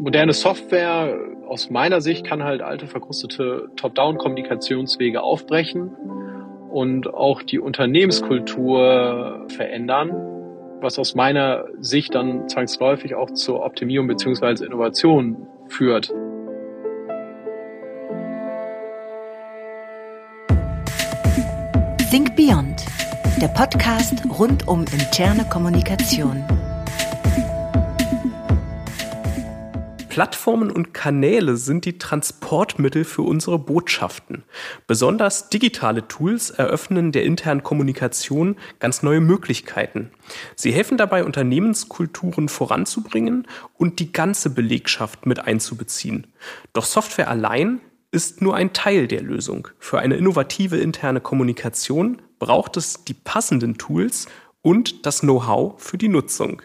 Moderne Software aus meiner Sicht kann halt alte verkrustete Top-Down-Kommunikationswege aufbrechen und auch die Unternehmenskultur verändern, was aus meiner Sicht dann zwangsläufig auch zur Optimierung beziehungsweise Innovation führt. Think Beyond, der Podcast rund um interne Kommunikation. Plattformen und Kanäle sind die Transportmittel für unsere Botschaften. Besonders digitale Tools eröffnen der internen Kommunikation ganz neue Möglichkeiten. Sie helfen dabei, Unternehmenskulturen voranzubringen und die ganze Belegschaft mit einzubeziehen. Doch Software allein ist nur ein Teil der Lösung. Für eine innovative interne Kommunikation braucht es die passenden Tools und das Know-how für die Nutzung.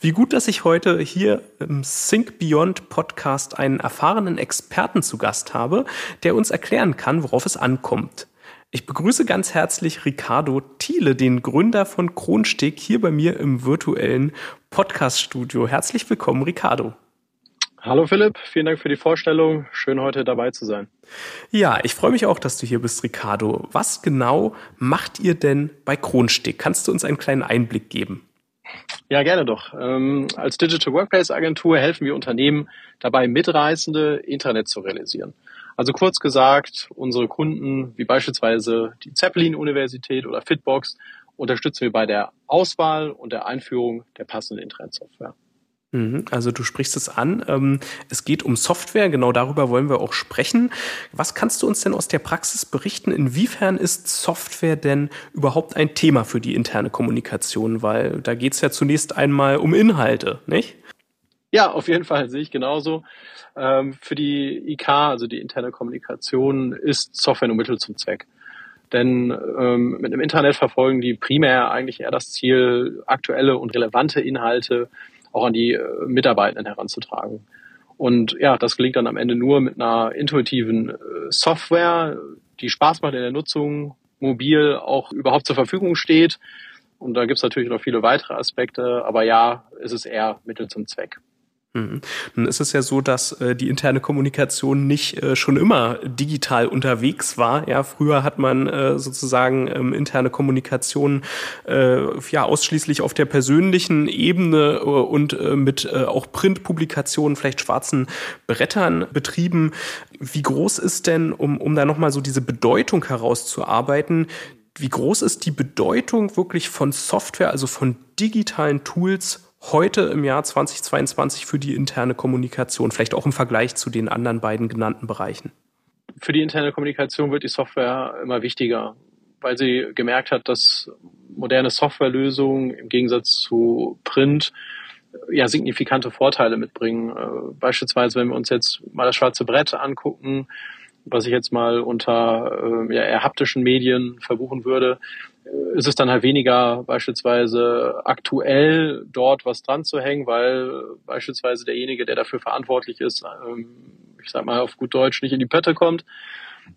Wie gut, dass ich heute hier im Think Beyond Podcast einen erfahrenen Experten zu Gast habe, der uns erklären kann, worauf es ankommt. Ich begrüße ganz herzlich Ricardo Thiele, den Gründer von Kronsteg, hier bei mir im virtuellen Podcast-Studio. Herzlich willkommen, Ricardo. Hallo Philipp, vielen Dank für die Vorstellung. Schön heute dabei zu sein. Ja, ich freue mich auch, dass du hier bist, Ricardo. Was genau macht ihr denn bei Kronsteg? Kannst du uns einen kleinen Einblick geben? Ja, gerne doch. Ähm, als Digital Workplace Agentur helfen wir Unternehmen dabei, mitreißende Internet zu realisieren. Also kurz gesagt, unsere Kunden, wie beispielsweise die Zeppelin-Universität oder Fitbox, unterstützen wir bei der Auswahl und der Einführung der passenden Internetsoftware. Mhm, also du sprichst es an. Ähm, es geht um Software, genau darüber wollen wir auch sprechen. Was kannst du uns denn aus der Praxis berichten? Inwiefern ist Software denn überhaupt ein Thema für die interne Kommunikation? Weil da geht es ja zunächst einmal um Inhalte, nicht? Ja, auf jeden Fall sehe ich genauso. Ähm, für die IK, also die interne Kommunikation, ist Software nur Mittel zum Zweck. Denn ähm, mit dem Internet verfolgen die primär eigentlich eher das Ziel, aktuelle und relevante Inhalte auch an die äh, Mitarbeitenden heranzutragen. Und ja, das gelingt dann am Ende nur mit einer intuitiven äh, Software, die Spaß macht in der Nutzung, mobil auch überhaupt zur Verfügung steht. Und da gibt es natürlich noch viele weitere Aspekte, aber ja, ist es eher Mittel zum Zweck. Mhm. Nun ist es ja so, dass äh, die interne Kommunikation nicht äh, schon immer digital unterwegs war. Ja, früher hat man äh, sozusagen ähm, interne Kommunikation äh, ja ausschließlich auf der persönlichen Ebene äh, und äh, mit auch Printpublikationen, vielleicht schwarzen Brettern betrieben. Wie groß ist denn, um, um da nochmal so diese Bedeutung herauszuarbeiten, wie groß ist die Bedeutung wirklich von Software, also von digitalen Tools heute im Jahr 2022 für die interne Kommunikation, vielleicht auch im Vergleich zu den anderen beiden genannten Bereichen? Für die interne Kommunikation wird die Software immer wichtiger, weil sie gemerkt hat, dass moderne Softwarelösungen im Gegensatz zu Print ja signifikante Vorteile mitbringen. Äh, beispielsweise, wenn wir uns jetzt mal das schwarze Brett angucken, was ich jetzt mal unter äh, ja, eher haptischen Medien verbuchen würde, ist es dann halt weniger beispielsweise aktuell dort was dran zu hängen, weil beispielsweise derjenige, der dafür verantwortlich ist, ähm, ich sag mal auf gut Deutsch, nicht in die Pötte kommt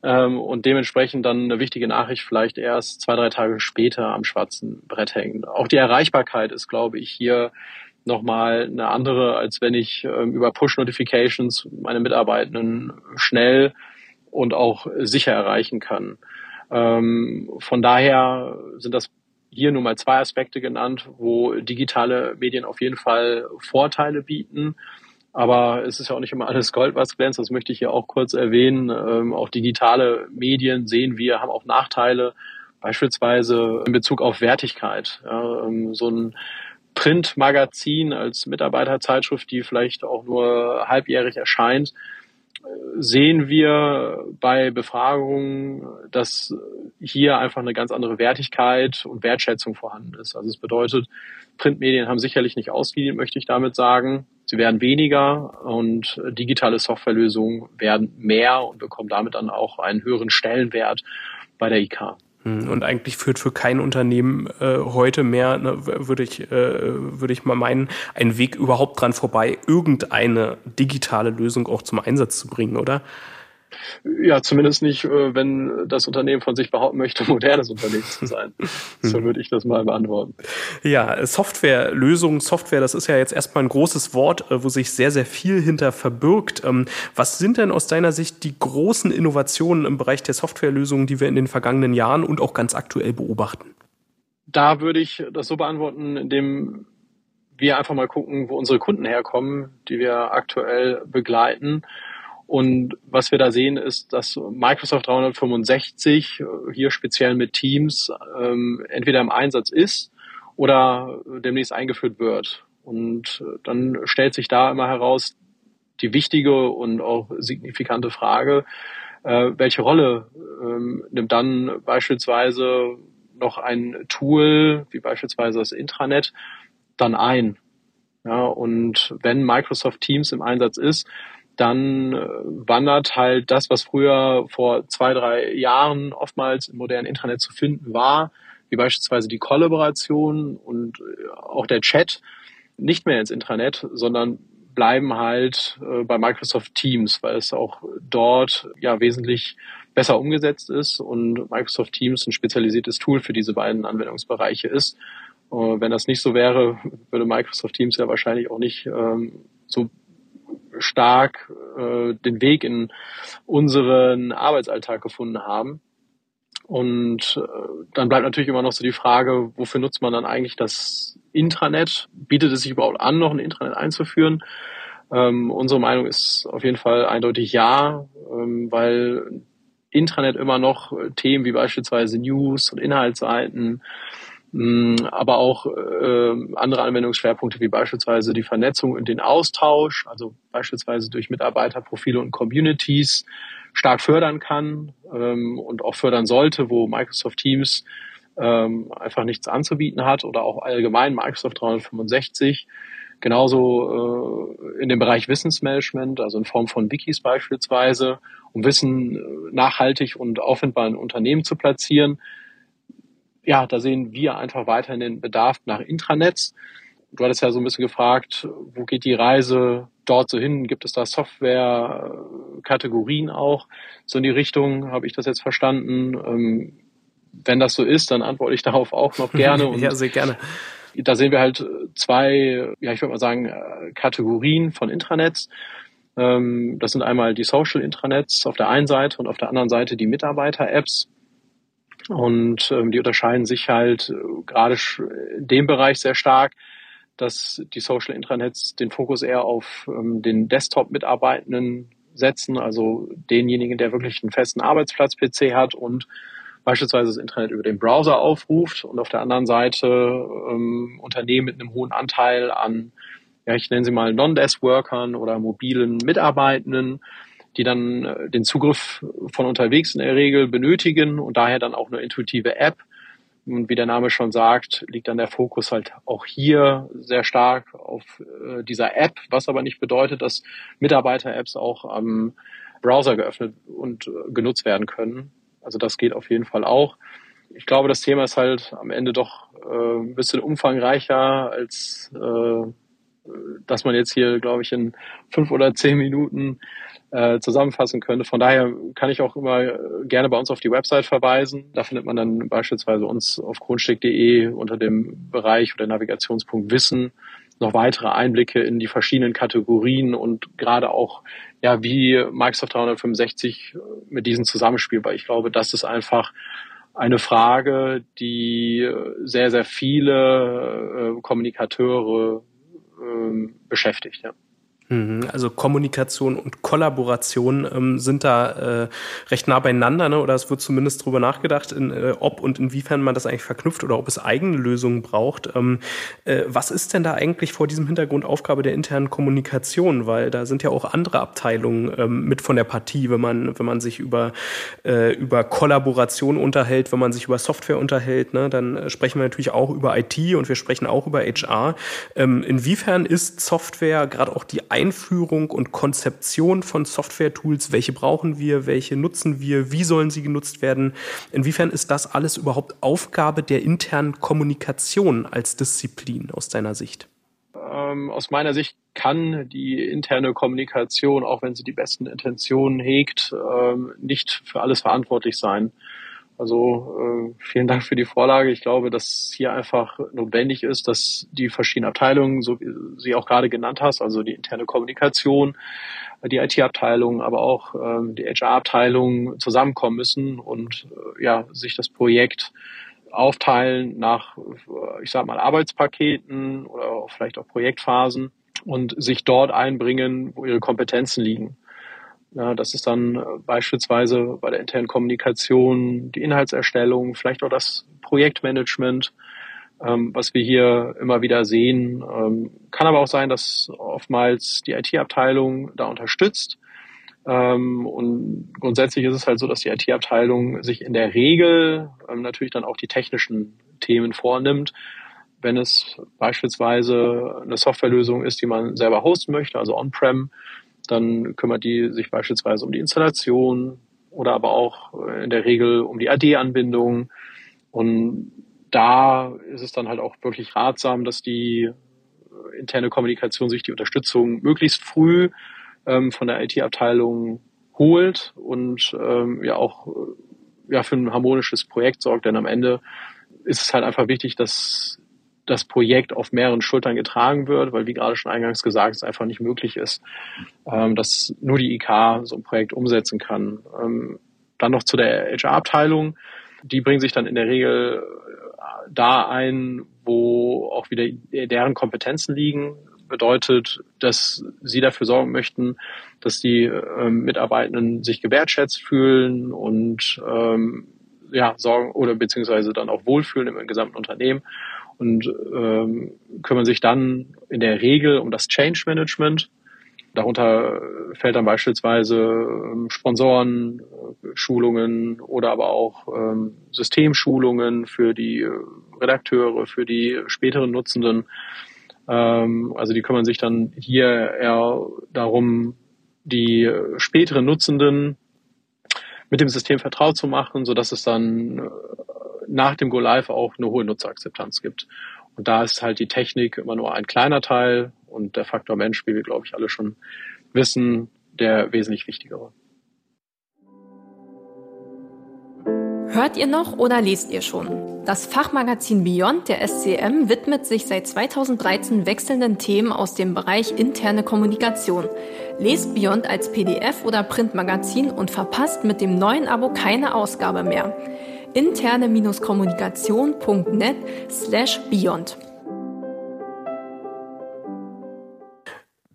ähm, und dementsprechend dann eine wichtige Nachricht vielleicht erst zwei, drei Tage später am schwarzen Brett hängt. Auch die Erreichbarkeit ist, glaube ich, hier nochmal eine andere, als wenn ich ähm, über Push-Notifications meine Mitarbeitenden schnell und auch sicher erreichen kann. Ähm, von daher sind das hier nur mal zwei Aspekte genannt, wo digitale Medien auf jeden Fall Vorteile bieten. Aber es ist ja auch nicht immer alles Gold, was glänzt. Das möchte ich hier auch kurz erwähnen. Ähm, auch digitale Medien sehen wir, haben auch Nachteile, beispielsweise in Bezug auf Wertigkeit. Ja, ähm, so ein Printmagazin als Mitarbeiterzeitschrift, die vielleicht auch nur halbjährig erscheint, sehen wir bei Befragungen, dass hier einfach eine ganz andere Wertigkeit und Wertschätzung vorhanden ist. Also es bedeutet, Printmedien haben sicherlich nicht ausgedient, möchte ich damit sagen. Sie werden weniger und digitale Softwarelösungen werden mehr und bekommen damit dann auch einen höheren Stellenwert bei der IK. Hm, und eigentlich führt für kein Unternehmen äh, heute mehr, ne, würde ich, äh, würde ich mal meinen, ein Weg überhaupt dran vorbei, irgendeine digitale Lösung auch zum Einsatz zu bringen, oder? Ja, zumindest nicht, äh, wenn das Unternehmen von sich behaupten möchte, modernes Unternehmen zu sein. so würde ich das mal beantworten. Ja, Softwarelösung, Software, das ist ja jetzt erstmal ein großes Wort, äh, wo sich sehr, sehr viel hinter verbirgt. Ähm, was sind denn aus deiner Sicht die großen Innovationen im Bereich der Softwarelösungen, die wir in den vergangenen Jahren und auch ganz aktuell beobachten? Da würde ich das so beantworten, indem wir einfach mal gucken, wo unsere Kunden herkommen, die wir aktuell begleiten und was wir da sehen, ist, dass Microsoft 365 äh, hier speziell mit Teams ähm, entweder im Einsatz ist oder demnächst eingeführt wird. Und äh, dann stellt sich da immer heraus die wichtige und auch signifikante Frage, äh, welche Rolle ähm, nimmt dann beispielsweise noch ein Tool wie beispielsweise das Intranet dann ein? Ja, und wenn Microsoft Teams im Einsatz ist, dann äh, wandert halt das, was früher vor zwei, drei Jahren oftmals im modernen Internet zu finden war, wie beispielsweise die Kollaboration und äh, auch der Chat, nicht mehr ins Intranet, sondern bleiben halt äh, bei Microsoft Teams, weil es auch dort ja wesentlich besser umgesetzt ist und Microsoft Teams ein spezialisiertes Tool für diese beiden Anwendungsbereiche ist. wenn das nicht so wäre, würde Microsoft Teams ja wahrscheinlich auch nicht ähm, so stark äh, den Weg in unseren Arbeitsalltag gefunden haben. Und äh, dann bleibt natürlich immer noch so die Frage, wofür nutzt man dann eigentlich das Intranet? Bietet es sich überhaupt an, noch ein Intranet einzuführen? Ähm, unsere Meinung ist auf jeden Fall eindeutig ja, ähm, weil Intranet immer noch Themen wie beispielsweise News und Inhaltsseiten aber auch äh, andere Anwendungsschwerpunkte wie beispielsweise die Vernetzung und den Austausch, also beispielsweise durch Mitarbeiterprofile und Communities stark fördern kann ähm, und auch fördern sollte, wo Microsoft Teams ähm, einfach nichts anzubieten hat oder auch allgemein Microsoft 365. Genauso äh, in dem Bereich Wissensmanagement, also in Form von Wikis beispielsweise, um Wissen äh, nachhaltig und aufwendbar in Unternehmen zu platzieren ja, da sehen wir einfach weiterhin den Bedarf nach Intranets. Du hattest ja so ein bisschen gefragt, wo geht die Reise dort so hin? Gibt es da Software-Kategorien auch? So in die Richtung habe ich das jetzt verstanden. Ähm, wenn das so ist, dann antworte ich darauf auch noch gerne. Und ja, sehr gerne. Da sehen wir halt zwei, ja, ich würde mal sagen, Kategorien von Intranets. Ähm, das sind einmal die Social Intranets auf der einen Seite und auf der anderen Seite die Mitarbeiter-Apps. Und ähm, die unterscheiden sich halt äh, gerade in dem Bereich sehr stark, dass die Social Intranets den Fokus eher auf ähm, den Desktop-Mitarbeitenden setzen, also denjenigen, der wirklich einen festen Arbeitsplatz-PC hat und beispielsweise das Internet über den Browser aufruft und auf der anderen Seite ähm, Unternehmen mit einem hohen Anteil an, ja, ich nenne sie mal Non-Desk-Workern oder mobilen Mitarbeitenden, die dann äh, den Zugriff von unterwegs in der Regel benötigen und daher dann auch eine intuitive App. Und wie der Name schon sagt, liegt dann der Fokus halt auch hier sehr stark auf äh, dieser App, was aber nicht bedeutet, dass Mitarbeiter-Apps auch am Browser geöffnet und äh, genutzt werden können. Also das geht auf jeden Fall auch. Ich glaube, das Thema ist halt am Ende doch ein bisschen umfangreicher als äh, dass man jetzt hier, glaube ich, in fünf oder zehn Minuten äh, zusammenfassen könnte. Von daher kann ich auch immer äh, gerne bei uns auf die Website verweisen. Da findet man dann beispielsweise uns auf kronsteck.de unter dem Bereich oder Navigationspunkt Wissen noch weitere Einblicke in die verschiedenen Kategorien und gerade auch, ja, wie Microsoft 365 mit diesen zusammenspielt, weil ich glaube, das ist einfach eine Frage, die sehr, sehr viele äh, Kommunikateure äh, beschäftigt. Ja. Mhm, also Kommunikation und Kollaboration ähm, sind da äh, recht nah beieinander, ne? oder es wird zumindest darüber nachgedacht, in, äh, ob und inwiefern man das eigentlich verknüpft oder ob es eigene Lösungen braucht. Ähm, äh, was ist denn da eigentlich vor diesem Hintergrund Aufgabe der internen Kommunikation? Weil da sind ja auch andere Abteilungen ähm, mit von der Partie, wenn man, wenn man sich über, äh, über Kollaboration unterhält, wenn man sich über Software unterhält, ne? dann äh, sprechen wir natürlich auch über IT und wir sprechen auch über HR. Ähm, inwiefern ist Software, gerade auch die Einführung und Konzeption von Software-Tools, welche brauchen wir, welche nutzen wir, wie sollen sie genutzt werden, inwiefern ist das alles überhaupt Aufgabe der internen Kommunikation als Disziplin aus deiner Sicht? Ähm, aus meiner Sicht kann die interne Kommunikation, auch wenn sie die besten Intentionen hegt, ähm, nicht für alles verantwortlich sein. Also äh, vielen Dank für die Vorlage. Ich glaube, dass hier einfach notwendig ist, dass die verschiedenen Abteilungen, so wie sie auch gerade genannt hast, also die interne Kommunikation, die IT-Abteilung, aber auch ähm, die HR-Abteilung zusammenkommen müssen und äh, ja sich das Projekt aufteilen nach, äh, ich sag mal, Arbeitspaketen oder vielleicht auch Projektphasen und sich dort einbringen, wo ihre Kompetenzen liegen. Ja, das ist dann äh, beispielsweise bei der internen Kommunikation die Inhaltserstellung, vielleicht auch das Projektmanagement, ähm, was wir hier immer wieder sehen. Ähm, kann aber auch sein, dass oftmals die IT-Abteilung da unterstützt. Ähm, und grundsätzlich ist es halt so, dass die IT-Abteilung sich in der Regel ähm, natürlich dann auch die technischen Themen vornimmt. Wenn es beispielsweise eine Softwarelösung ist, die man selber hosten möchte, also on-prem, dann kümmert die sich beispielsweise um die Installation oder aber auch in der Regel um die AD-Anbindung. Und da ist es dann halt auch wirklich ratsam, dass die interne Kommunikation sich die Unterstützung möglichst früh ähm, von der IT-Abteilung holt und ähm, ja auch ja, für ein harmonisches Projekt sorgt. Denn am Ende ist es halt einfach wichtig, dass das Projekt auf mehreren Schultern getragen wird, weil wie gerade schon eingangs gesagt, es einfach nicht möglich ist, ähm, dass nur die IK so ein Projekt umsetzen kann. Ähm, dann noch zu der HR-Abteilung. Die bringen sich dann in der Regel äh, da ein, wo auch wieder deren Kompetenzen liegen. Bedeutet, dass sie dafür sorgen möchten, dass die ähm, Mitarbeitenden sich gewertschätzt fühlen und ähm, ja, sorgen oder beziehungsweise dann auch wohlfühlen im gesamten Unternehmen und ähm, kümmern sich dann in der Regel um das Change Management. Darunter fällt dann beispielsweise ähm, Sponsoren, äh, Schulungen oder aber auch ähm, Systemschulungen für die äh, Redakteure, für die späteren Nutzenden. Ähm, also die kümmern sich dann hier eher darum, die äh, späteren Nutzenden mit dem System vertraut zu machen, so dass es dann nach dem Go Live auch eine hohe Nutzerakzeptanz gibt. Und da ist halt die Technik immer nur ein kleiner Teil und der Faktor Mensch, wie wir glaube ich alle schon wissen, der wesentlich wichtigere. Hört ihr noch oder lest ihr schon? Das Fachmagazin Beyond der SCM widmet sich seit 2013 wechselnden Themen aus dem Bereich interne Kommunikation. Lest Beyond als PDF oder Printmagazin und verpasst mit dem neuen Abo keine Ausgabe mehr interne-kommunikation.net slash beyond.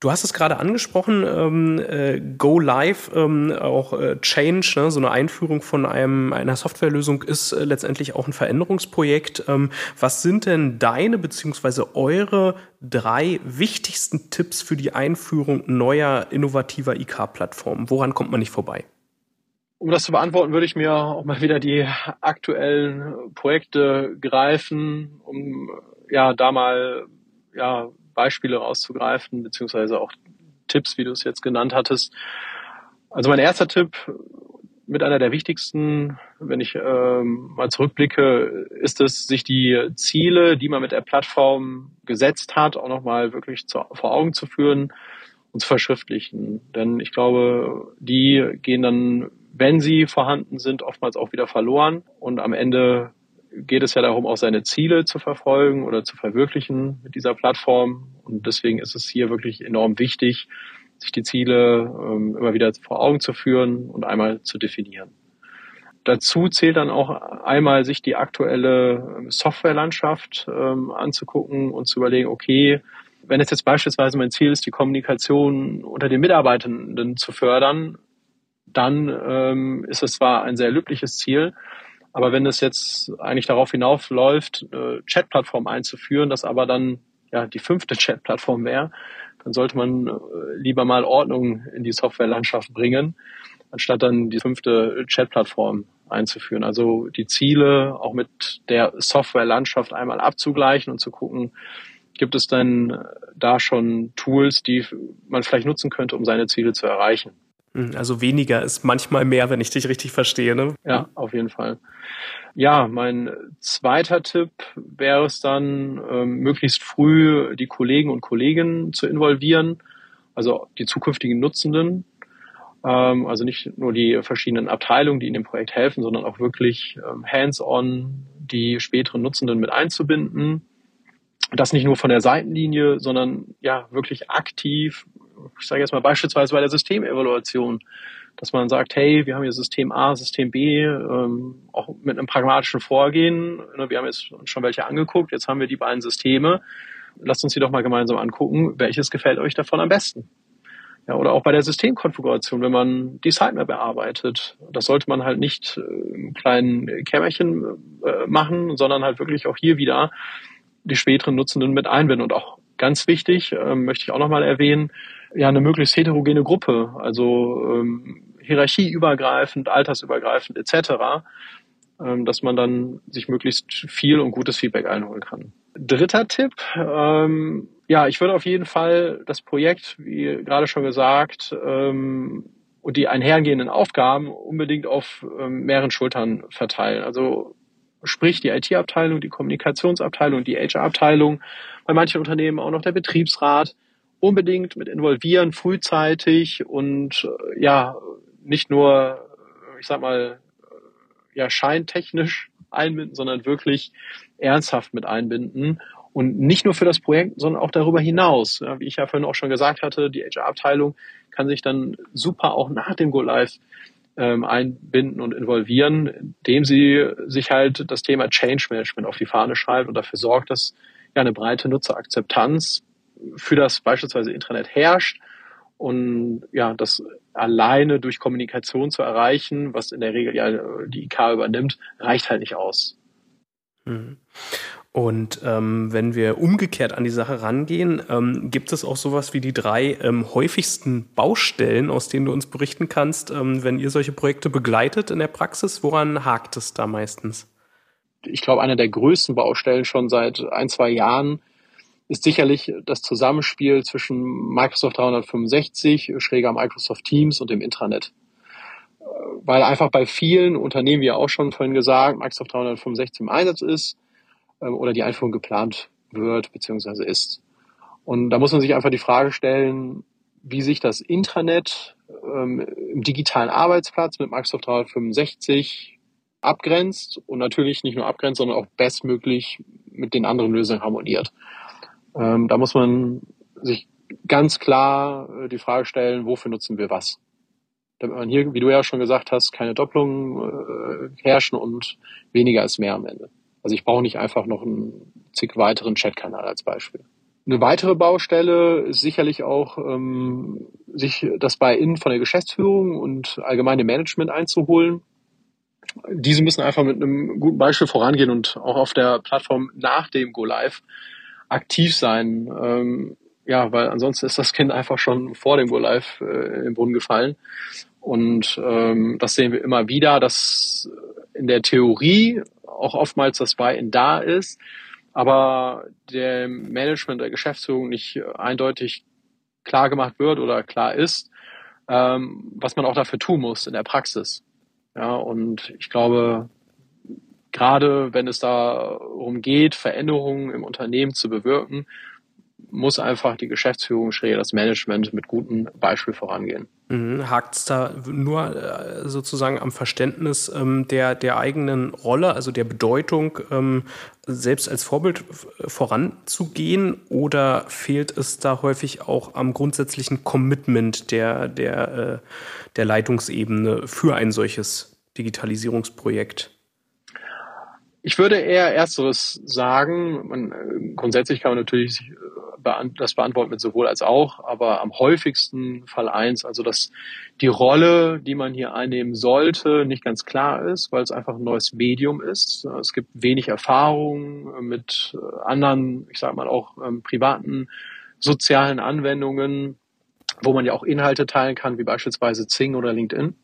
Du hast es gerade angesprochen, ähm, äh, Go Live, ähm, auch äh, Change, ne, so eine Einführung von einem, einer Softwarelösung ist äh, letztendlich auch ein Veränderungsprojekt. Ähm, was sind denn deine beziehungsweise eure drei wichtigsten Tipps für die Einführung neuer innovativer IK-Plattformen? Woran kommt man nicht vorbei? Um das zu beantworten, würde ich mir auch mal wieder die aktuellen Projekte greifen, um ja da mal ja, Beispiele rauszugreifen, beziehungsweise auch Tipps, wie du es jetzt genannt hattest. Also mein erster Tipp mit einer der wichtigsten, wenn ich ähm, mal zurückblicke, ist es, sich die Ziele, die man mit der Plattform gesetzt hat, auch nochmal wirklich zu, vor Augen zu führen und zu verschriftlichen. Denn ich glaube, die gehen dann wenn sie vorhanden sind, oftmals auch wieder verloren. Und am Ende geht es ja darum, auch seine Ziele zu verfolgen oder zu verwirklichen mit dieser Plattform. Und deswegen ist es hier wirklich enorm wichtig, sich die Ziele ähm, immer wieder vor Augen zu führen und einmal zu definieren. Dazu zählt dann auch einmal, sich die aktuelle ähm, Softwarelandschaft ähm, anzugucken und zu überlegen, okay, wenn es jetzt beispielsweise mein Ziel ist, die Kommunikation unter den Mitarbeitenden zu fördern, dann ähm, ist es zwar ein sehr löbliches Ziel, aber wenn es jetzt eigentlich darauf hinaufläuft, eine Chat-Plattform einzuführen, das aber dann ja die fünfte Chat-Plattform wäre, dann sollte man äh, lieber mal Ordnung in die Softwarelandschaft bringen, anstatt dann die fünfte Chat-Plattform einzuführen. Also die Ziele auch mit der Softwarelandschaft einmal abzugleichen und zu gucken, gibt es denn da schon Tools, die man vielleicht nutzen könnte, um seine Ziele zu erreichen. Hm, also weniger ist manchmal mehr, wenn ich dich richtig verstehe. Ne? Ja, auf jeden Fall. Ja, mein zweiter Tipp wäre es dann, ähm, möglichst früh die Kollegen und Kolleginnen zu involvieren, also die zukünftigen Nutzenden. Ähm, also nicht nur die verschiedenen Abteilungen, die in dem Projekt helfen, sondern auch wirklich ähm, hands-on die späteren Nutzenden mit einzubinden. Das nicht nur von der Seitenlinie, sondern ja wirklich aktiv ich sage jetzt mal beispielsweise bei der Systemevaluation, dass man sagt, hey, wir haben hier System A, System B, ähm, auch mit einem pragmatischen Vorgehen. Ne, wir haben jetzt schon welche angeguckt, jetzt haben wir die beiden Systeme. Lasst uns die doch mal gemeinsam angucken, welches gefällt euch davon am besten. Ja, oder auch bei der Systemkonfiguration, wenn man die Sitemap bearbeitet. Das sollte man halt nicht äh, im kleinen Kämmerchen äh, machen, sondern halt wirklich auch hier wieder die späteren Nutzenden mit einbinden. Und auch ganz wichtig, äh, möchte ich auch nochmal erwähnen, ja eine möglichst heterogene Gruppe, also ähm, hierarchieübergreifend, altersübergreifend etc., ähm, dass man dann sich möglichst viel und gutes Feedback einholen kann. Dritter Tipp, ähm, ja, ich würde auf jeden Fall das Projekt, wie gerade schon gesagt, ähm, und die einhergehenden Aufgaben unbedingt auf ähm, mehreren Schultern verteilen. Also sprich die IT-Abteilung, die Kommunikationsabteilung, die HR-Abteilung, bei manchen Unternehmen auch noch der Betriebsrat, unbedingt mit involvieren, frühzeitig und äh, ja, nicht nur, ich sag mal, äh, ja, scheintechnisch einbinden, sondern wirklich ernsthaft mit einbinden. Und nicht nur für das Projekt, sondern auch darüber hinaus. Ja, wie ich ja vorhin auch schon gesagt hatte, die HR-Abteilung kann sich dann super auch nach dem Go-Live ähm, einbinden und involvieren, indem sie sich halt das Thema Change Management auf die Fahne schreibt und dafür sorgt, dass ja eine breite Nutzerakzeptanz für das beispielsweise Intranet herrscht und ja, das alleine durch Kommunikation zu erreichen, was in der Regel ja die IK übernimmt, reicht halt nicht aus. Mhm. Und ähm, wenn wir umgekehrt an die Sache rangehen, ähm, gibt es auch sowas wie die drei ähm, häufigsten Baustellen, aus denen du uns berichten kannst, ähm, wenn ihr solche Projekte begleitet in der Praxis? Woran hakt es da meistens? Ich glaube, eine der größten Baustellen schon seit ein, zwei Jahren ist sicherlich das Zusammenspiel zwischen Microsoft 365, schräger Microsoft Teams und dem Intranet. Äh, weil einfach bei vielen Unternehmen, wie auch schon vorhin gesagt, Microsoft 365 im Einsatz ist oder die Einführung geplant wird bzw. ist. Und da muss man sich einfach die Frage stellen, wie sich das Intranet ähm, im digitalen Arbeitsplatz mit Microsoft 365 abgrenzt und natürlich nicht nur abgrenzt, sondern auch bestmöglich mit den anderen Lösungen harmoniert. Ähm, da muss man sich ganz klar äh, die Frage stellen, wofür nutzen wir was? Damit man hier, wie du ja schon gesagt hast, keine Doppelungen äh, herrschen und weniger ist mehr am Ende. Also ich brauche nicht einfach noch einen zig weiteren Chatkanal als Beispiel. Eine weitere Baustelle ist sicherlich auch, ähm, sich das bei innen von der Geschäftsführung und allgemeine Management einzuholen. Diese müssen einfach mit einem guten Beispiel vorangehen und auch auf der Plattform nach dem Go Live aktiv sein. Ähm, ja, weil ansonsten ist das Kind einfach schon vor dem Go Live äh, im Brunnen gefallen. Und ähm, das sehen wir immer wieder, dass in der Theorie auch oftmals das Buy-in da ist, aber der Management der Geschäftsführung nicht eindeutig klar gemacht wird oder klar ist, ähm, was man auch dafür tun muss in der Praxis. Ja, und ich glaube, gerade wenn es darum geht, Veränderungen im Unternehmen zu bewirken, muss einfach die Geschäftsführung, schräg das Management mit gutem Beispiel vorangehen. Mhm. Hakt es da nur äh, sozusagen am Verständnis ähm, der, der eigenen Rolle, also der Bedeutung, ähm, selbst als Vorbild voranzugehen oder fehlt es da häufig auch am grundsätzlichen Commitment der, der, äh, der Leitungsebene für ein solches Digitalisierungsprojekt? Ich würde eher Ersteres sagen. Man, grundsätzlich kann man natürlich das beantworten mit sowohl als auch, aber am häufigsten Fall eins, also dass die Rolle, die man hier einnehmen sollte, nicht ganz klar ist, weil es einfach ein neues Medium ist. Es gibt wenig Erfahrung mit anderen, ich sage mal auch ähm, privaten sozialen Anwendungen, wo man ja auch Inhalte teilen kann, wie beispielsweise Zing oder LinkedIn.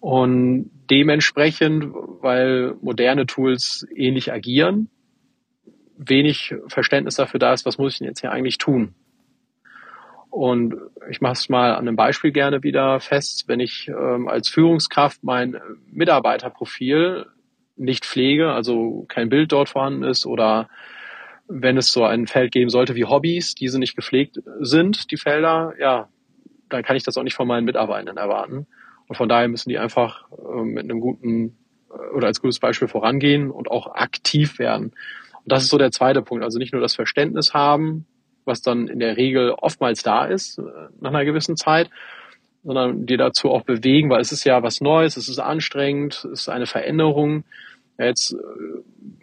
Und dementsprechend, weil moderne Tools ähnlich agieren, wenig Verständnis dafür da ist, was muss ich denn jetzt hier eigentlich tun. Und ich mache es mal an einem Beispiel gerne wieder fest. Wenn ich ähm, als Führungskraft mein Mitarbeiterprofil nicht pflege, also kein Bild dort vorhanden ist oder wenn es so ein Feld geben sollte wie Hobbys, diese nicht gepflegt sind, die Felder, ja, dann kann ich das auch nicht von meinen Mitarbeitern erwarten. Und von daher müssen die einfach äh, mit einem guten äh, oder als gutes Beispiel vorangehen und auch aktiv werden. Und das ist so der zweite Punkt. Also nicht nur das Verständnis haben, was dann in der Regel oftmals da ist äh, nach einer gewissen Zeit, sondern die dazu auch bewegen, weil es ist ja was Neues, es ist anstrengend, es ist eine Veränderung. Ja, jetzt äh,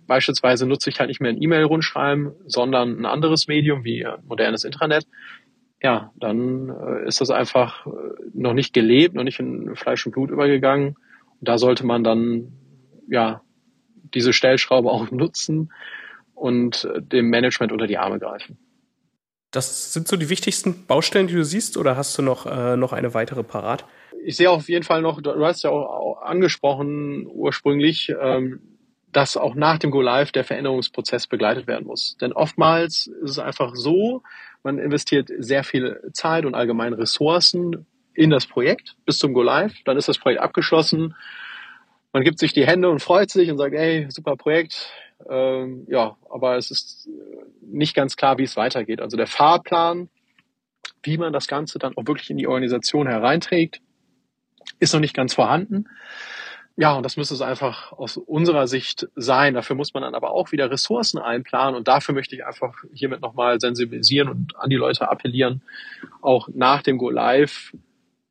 beispielsweise nutze ich halt nicht mehr ein E-Mail-Rundschreiben, sondern ein anderes Medium wie modernes Intranet. Ja, dann äh, ist das einfach äh, noch nicht gelebt, noch nicht in Fleisch und Blut übergegangen. Und da sollte man dann ja diese Stellschraube auch nutzen und äh, dem Management unter die Arme greifen. Das sind so die wichtigsten Baustellen, die du siehst, oder hast du noch, äh, noch eine weitere parat? Ich sehe auf jeden Fall noch, du hast ja auch angesprochen ursprünglich, ähm, dass auch nach dem Go Live der Veränderungsprozess begleitet werden muss. Denn oftmals ist es einfach so, man investiert sehr viel Zeit und allgemein Ressourcen in das Projekt bis zum Go Live. Dann ist das Projekt abgeschlossen. Man gibt sich die Hände und freut sich und sagt, ey, super Projekt. Ähm, ja, aber es ist nicht ganz klar, wie es weitergeht. Also der Fahrplan, wie man das Ganze dann auch wirklich in die Organisation hereinträgt, ist noch nicht ganz vorhanden. Ja, und das müsste es einfach aus unserer Sicht sein. Dafür muss man dann aber auch wieder Ressourcen einplanen. Und dafür möchte ich einfach hiermit nochmal sensibilisieren und an die Leute appellieren, auch nach dem Go Live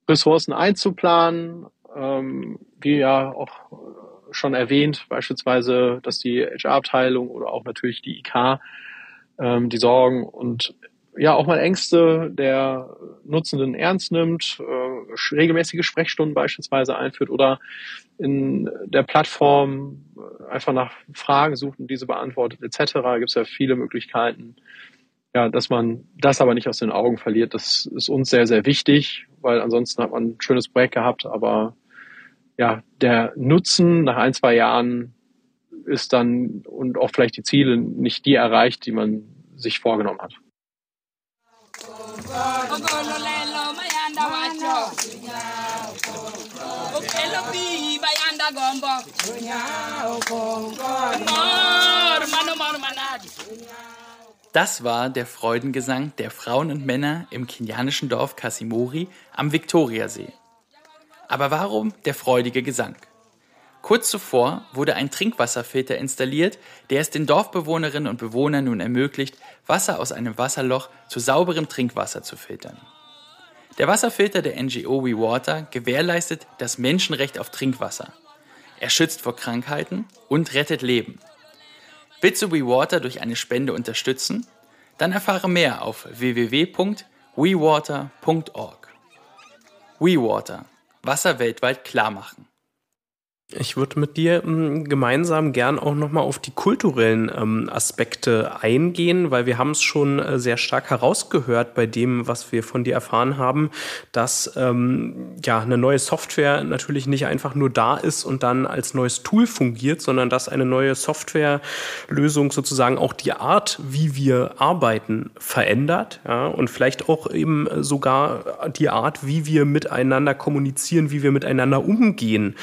Ressourcen einzuplanen. Ähm, wie ja auch schon erwähnt, beispielsweise, dass die HR-Abteilung oder auch natürlich die IK ähm, die Sorgen und ja auch mal Ängste der Nutzenden ernst nimmt, äh, regelmäßige Sprechstunden beispielsweise einführt oder in der Plattform einfach nach Fragen sucht und diese beantwortet etc. Gibt es ja viele Möglichkeiten. Ja, dass man das aber nicht aus den Augen verliert, das ist uns sehr, sehr wichtig, weil ansonsten hat man ein schönes Projekt gehabt, aber ja, der Nutzen nach ein, zwei Jahren ist dann und auch vielleicht die Ziele nicht die erreicht, die man sich vorgenommen hat. Das war der Freudengesang der Frauen und Männer im kenianischen Dorf Kasimori am Viktoriasee. Aber warum der freudige Gesang? Kurz zuvor wurde ein Trinkwasserfilter installiert, der es den Dorfbewohnerinnen und Bewohnern nun ermöglicht, Wasser aus einem Wasserloch zu sauberem Trinkwasser zu filtern. Der Wasserfilter der NGO WeWater gewährleistet das Menschenrecht auf Trinkwasser. Er schützt vor Krankheiten und rettet Leben. Willst du WeWater durch eine Spende unterstützen? Dann erfahre mehr auf www.wewater.org. WeWater. Wasser weltweit klar machen. Ich würde mit dir ähm, gemeinsam gern auch nochmal auf die kulturellen ähm, Aspekte eingehen, weil wir haben es schon äh, sehr stark herausgehört bei dem, was wir von dir erfahren haben, dass ähm, ja eine neue Software natürlich nicht einfach nur da ist und dann als neues Tool fungiert, sondern dass eine neue Softwarelösung sozusagen auch die Art, wie wir arbeiten, verändert ja, und vielleicht auch eben sogar die Art, wie wir miteinander kommunizieren, wie wir miteinander umgehen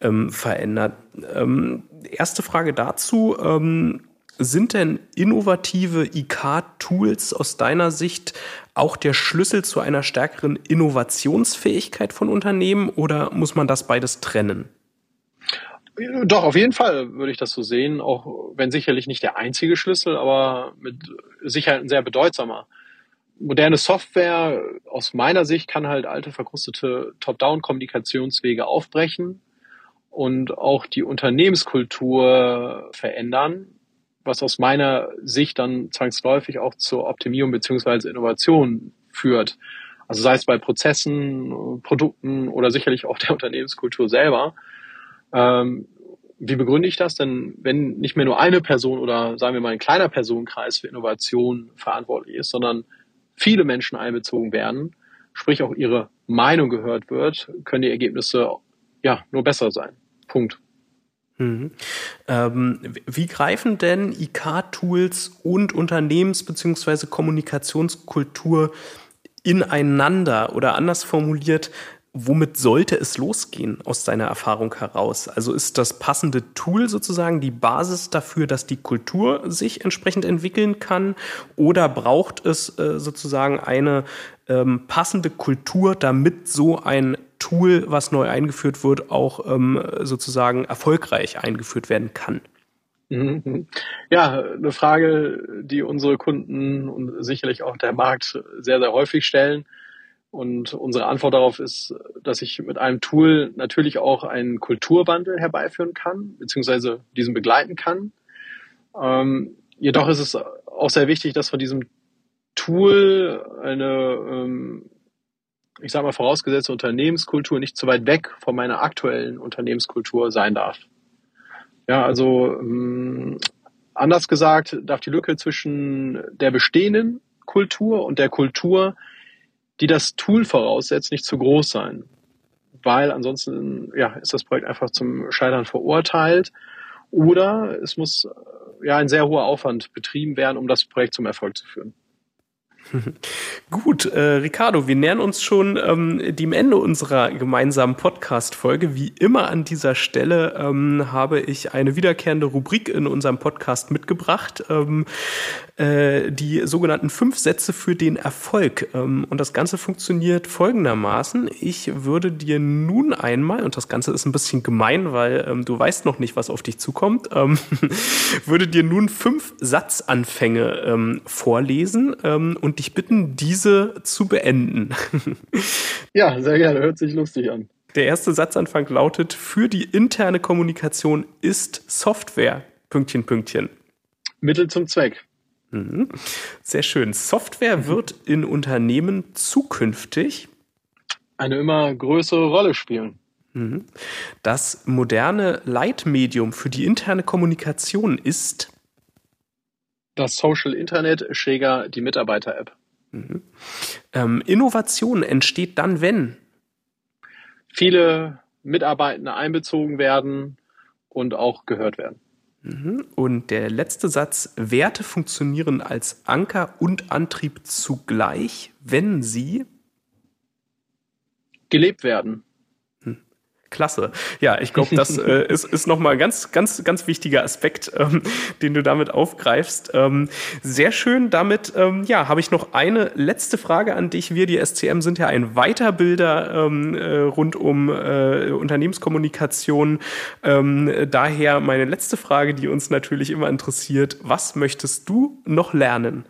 ähm, verändert. Ähm, erste Frage dazu. Ähm, sind denn innovative IK-Tools aus deiner Sicht auch der Schlüssel zu einer stärkeren Innovationsfähigkeit von Unternehmen oder muss man das beides trennen? Doch, auf jeden Fall würde ich das so sehen, auch wenn sicherlich nicht der einzige Schlüssel, aber mit Sicherheit ein sehr bedeutsamer. Moderne Software aus meiner Sicht kann halt alte verkrustete Top-Down-Kommunikationswege aufbrechen und auch die Unternehmenskultur verändern. was aus meiner Sicht dann zwangsläufig auch zur Optimierung beziehungsweise Innovation führt. Also sei es bei Prozessen, Produkten oder sicherlich auch der Unternehmenskultur selber. Ähm, wie begründe ich das? Denn wenn nicht mehr nur eine Person oder sagen wir mal ein kleiner Personenkreis für Innovation verantwortlich ist, sondern viele Menschen einbezogen werden, sprich auch ihre Meinung gehört wird, können die Ergebnisse ja nur besser sein. Punkt. Mhm. Ähm, wie greifen denn IK-Tools und Unternehmens- bzw. Kommunikationskultur ineinander oder anders formuliert, womit sollte es losgehen aus deiner Erfahrung heraus? Also ist das passende Tool sozusagen die Basis dafür, dass die Kultur sich entsprechend entwickeln kann? Oder braucht es äh, sozusagen eine ähm, passende Kultur, damit so ein Tool, was neu eingeführt wird, auch ähm, sozusagen erfolgreich eingeführt werden kann? Mhm. Ja, eine Frage, die unsere Kunden und sicherlich auch der Markt sehr, sehr häufig stellen. Und unsere Antwort darauf ist, dass ich mit einem Tool natürlich auch einen Kulturwandel herbeiführen kann, beziehungsweise diesen begleiten kann. Ähm, jedoch ist es auch sehr wichtig, dass von diesem Tool eine, ähm, ich sage mal, vorausgesetzte Unternehmenskultur nicht zu weit weg von meiner aktuellen Unternehmenskultur sein darf. Ja, also ähm, anders gesagt, darf die Lücke zwischen der bestehenden Kultur und der Kultur, die das Tool voraussetzt, nicht zu groß sein. Weil ansonsten ja, ist das Projekt einfach zum Scheitern verurteilt. Oder es muss ja ein sehr hoher Aufwand betrieben werden, um das Projekt zum Erfolg zu führen. Gut, äh, Ricardo, wir nähern uns schon ähm, dem Ende unserer gemeinsamen Podcast-Folge. Wie immer an dieser Stelle ähm, habe ich eine wiederkehrende Rubrik in unserem Podcast mitgebracht, ähm, äh, die sogenannten fünf Sätze für den Erfolg. Ähm, und das Ganze funktioniert folgendermaßen. Ich würde dir nun einmal, und das Ganze ist ein bisschen gemein, weil ähm, du weißt noch nicht, was auf dich zukommt, ähm, würde dir nun fünf Satzanfänge vorlesen und dich bitten, diese zu beenden. ja, sehr gerne. Hört sich lustig an. Der erste Satzanfang lautet, für die interne Kommunikation ist Software, Pünktchen, Pünktchen. Mittel zum Zweck. Mhm. Sehr schön. Software mhm. wird in Unternehmen zukünftig eine immer größere Rolle spielen. Mhm. Das moderne Leitmedium für die interne Kommunikation ist das Social Internet, Schäger, die Mitarbeiter-App. Mhm. Ähm, Innovation entsteht dann, wenn viele Mitarbeitende einbezogen werden und auch gehört werden. Mhm. Und der letzte Satz, Werte funktionieren als Anker und Antrieb zugleich, wenn sie gelebt werden. Klasse. Ja, ich glaube, das äh, ist, ist nochmal ein ganz, ganz, ganz wichtiger Aspekt, ähm, den du damit aufgreifst. Ähm, sehr schön. Damit ähm, ja, habe ich noch eine letzte Frage an dich. Wir, die SCM, sind ja ein Weiterbilder ähm, äh, rund um äh, Unternehmenskommunikation. Ähm, daher meine letzte Frage, die uns natürlich immer interessiert. Was möchtest du noch lernen?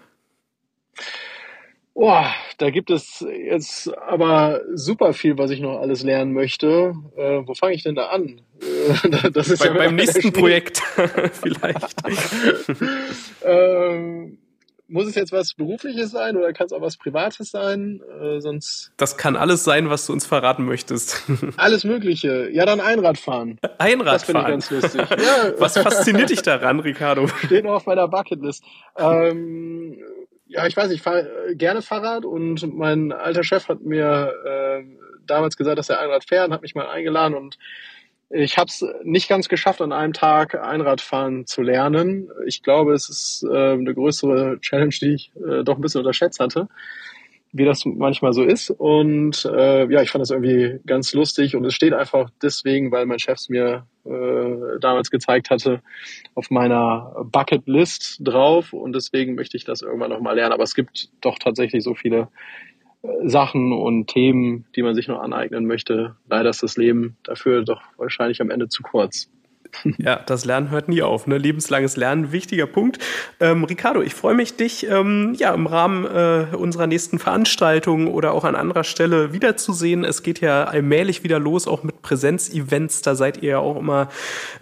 Boah, da gibt es jetzt aber super viel, was ich noch alles lernen möchte. Äh, wo fange ich denn da an? Äh, das ist Bei, ja beim nächsten Projekt vielleicht. ähm, muss es jetzt was Berufliches sein oder kann es auch was Privates sein? Äh, sonst. Das kann alles sein, was du uns verraten möchtest. alles Mögliche. Ja, dann Einradfahren. Einradfahren. Das finde ich ganz lustig. Ja. Was fasziniert dich daran, Ricardo? Steht noch auf meiner Bucketlist. Ähm, ja, ich weiß, ich fahre äh, gerne Fahrrad und mein alter Chef hat mir äh, damals gesagt, dass er Einrad fährt und hat mich mal eingeladen und ich habe es nicht ganz geschafft, an einem Tag Einradfahren zu lernen. Ich glaube, es ist äh, eine größere Challenge, die ich äh, doch ein bisschen unterschätzt hatte wie das manchmal so ist. Und äh, ja, ich fand das irgendwie ganz lustig und es steht einfach deswegen, weil mein Chef es mir äh, damals gezeigt hatte, auf meiner Bucketlist drauf und deswegen möchte ich das irgendwann nochmal lernen. Aber es gibt doch tatsächlich so viele äh, Sachen und Themen, die man sich noch aneignen möchte. Leider ist das Leben dafür doch wahrscheinlich am Ende zu kurz. Ja, das Lernen hört nie auf. Ne? Lebenslanges Lernen, wichtiger Punkt. Ähm, Ricardo, ich freue mich, dich ähm, ja, im Rahmen äh, unserer nächsten Veranstaltung oder auch an anderer Stelle wiederzusehen. Es geht ja allmählich wieder los, auch mit Präsenzevents. Da seid ihr ja auch immer,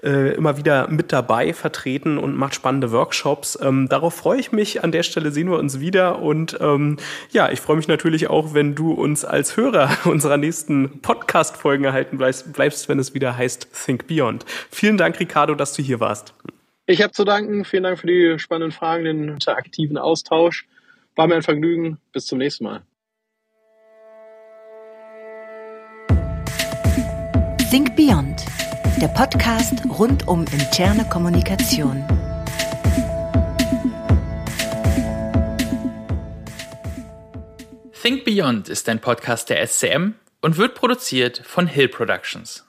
äh, immer wieder mit dabei vertreten und macht spannende Workshops. Ähm, darauf freue ich mich. An der Stelle sehen wir uns wieder. Und ähm, ja, ich freue mich natürlich auch, wenn du uns als Hörer unserer nächsten Podcast-Folgen erhalten bleibst, bleibst, wenn es wieder heißt Think Beyond. Vielen Dank, Ricardo, dass du hier warst. Ich habe zu danken. Vielen Dank für die spannenden Fragen, den interaktiven Austausch. War mir ein Vergnügen. Bis zum nächsten Mal. Think Beyond, der Podcast rund um interne Kommunikation. Think Beyond ist ein Podcast der SCM und wird produziert von Hill Productions.